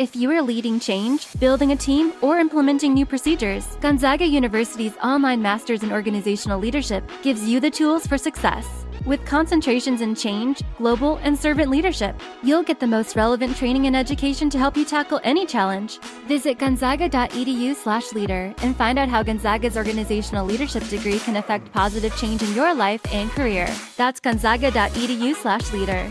If you are leading change, building a team, or implementing new procedures, Gonzaga University's online Masters in Organizational Leadership gives you the tools for success. With concentrations in change, global, and servant leadership, you'll get the most relevant training and education to help you tackle any challenge. Visit gonzaga.edu/leader and find out how Gonzaga's organizational leadership degree can affect positive change in your life and career. That's gonzaga.edu/leader.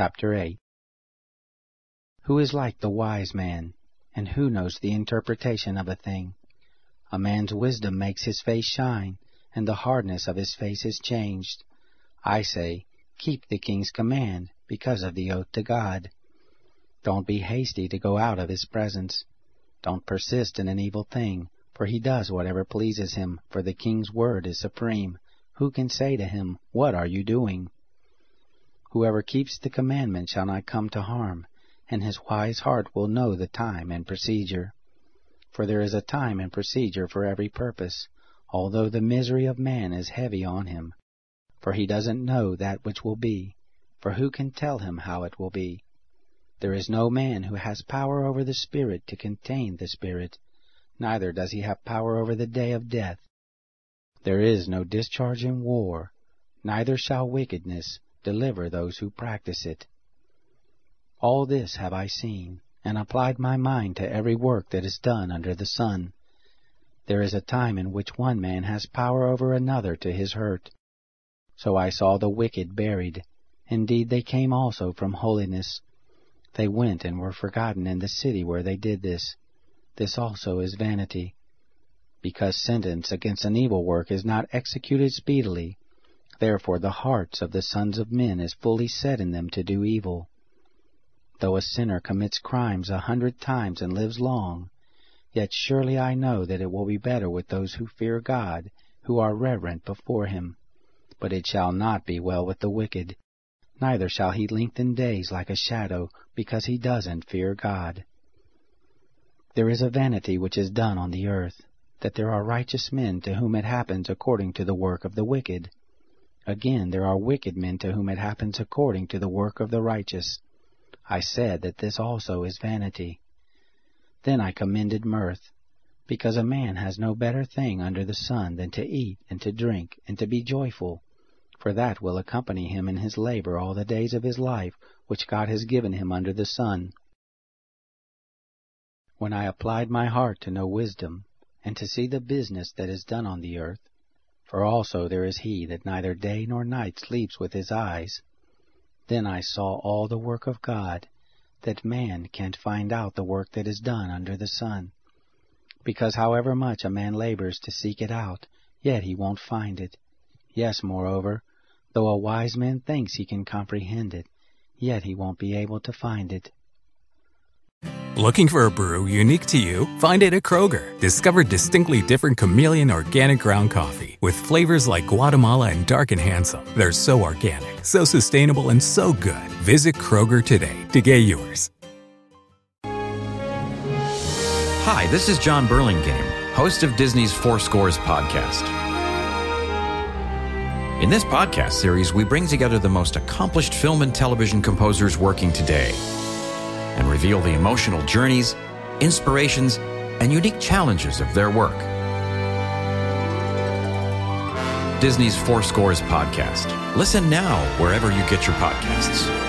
Chapter 8 Who is like the wise man, and who knows the interpretation of a thing? A man's wisdom makes his face shine, and the hardness of his face is changed. I say, keep the king's command, because of the oath to God. Don't be hasty to go out of his presence. Don't persist in an evil thing, for he does whatever pleases him, for the king's word is supreme. Who can say to him, What are you doing? Whoever keeps the commandment shall not come to harm, and his wise heart will know the time and procedure. For there is a time and procedure for every purpose, although the misery of man is heavy on him. For he doesn't know that which will be, for who can tell him how it will be? There is no man who has power over the Spirit to contain the Spirit, neither does he have power over the day of death. There is no discharge in war, neither shall wickedness deliver those who practice it. All this have I seen, and applied my mind to every work that is done under the sun. There is a time in which one man has power over another to his hurt. So I saw the wicked buried. Indeed, they came also from holiness. They went and were forgotten in the city where they did this. This also is vanity. Because sentence against an evil work is not executed speedily, Therefore the hearts of the sons of men is fully set in them to do evil. Though a sinner commits crimes a hundred times and lives long, yet surely I know that it will be better with those who fear God, who are reverent before him. But it shall not be well with the wicked, neither shall he lengthen days like a shadow, because he doesn't fear God. There is a vanity which is done on the earth, that there are righteous men to whom it happens according to the work of the wicked. Again, there are wicked men to whom it happens according to the work of the righteous. I said that this also is vanity. Then I commended mirth, because a man has no better thing under the sun than to eat and to drink and to be joyful, for that will accompany him in his labor all the days of his life which God has given him under the sun. When I applied my heart to know wisdom, and to see the business that is done on the earth, for also there is he that neither day nor night sleeps with his eyes. Then I saw all the work of God, that man can't find out the work that is done under the sun. Because however much a man labors to seek it out, yet he won't find it. Yes, moreover, though a wise man thinks he can comprehend it, yet he won't be able to find it. Looking for a brew unique to you? Find it at Kroger. Discover distinctly different chameleon organic ground coffee with flavors like Guatemala and Dark and Handsome. They're so organic, so sustainable, and so good. Visit Kroger today to get yours. Hi, this is Jon Burlingame, host of Disney's For Scores podcast. In this podcast series, we bring together the most accomplished film and television composers working today and reveal the emotional journeys, inspirations, and unique challenges of their work. Disney's For Scores podcast. Listen now wherever you get your podcasts.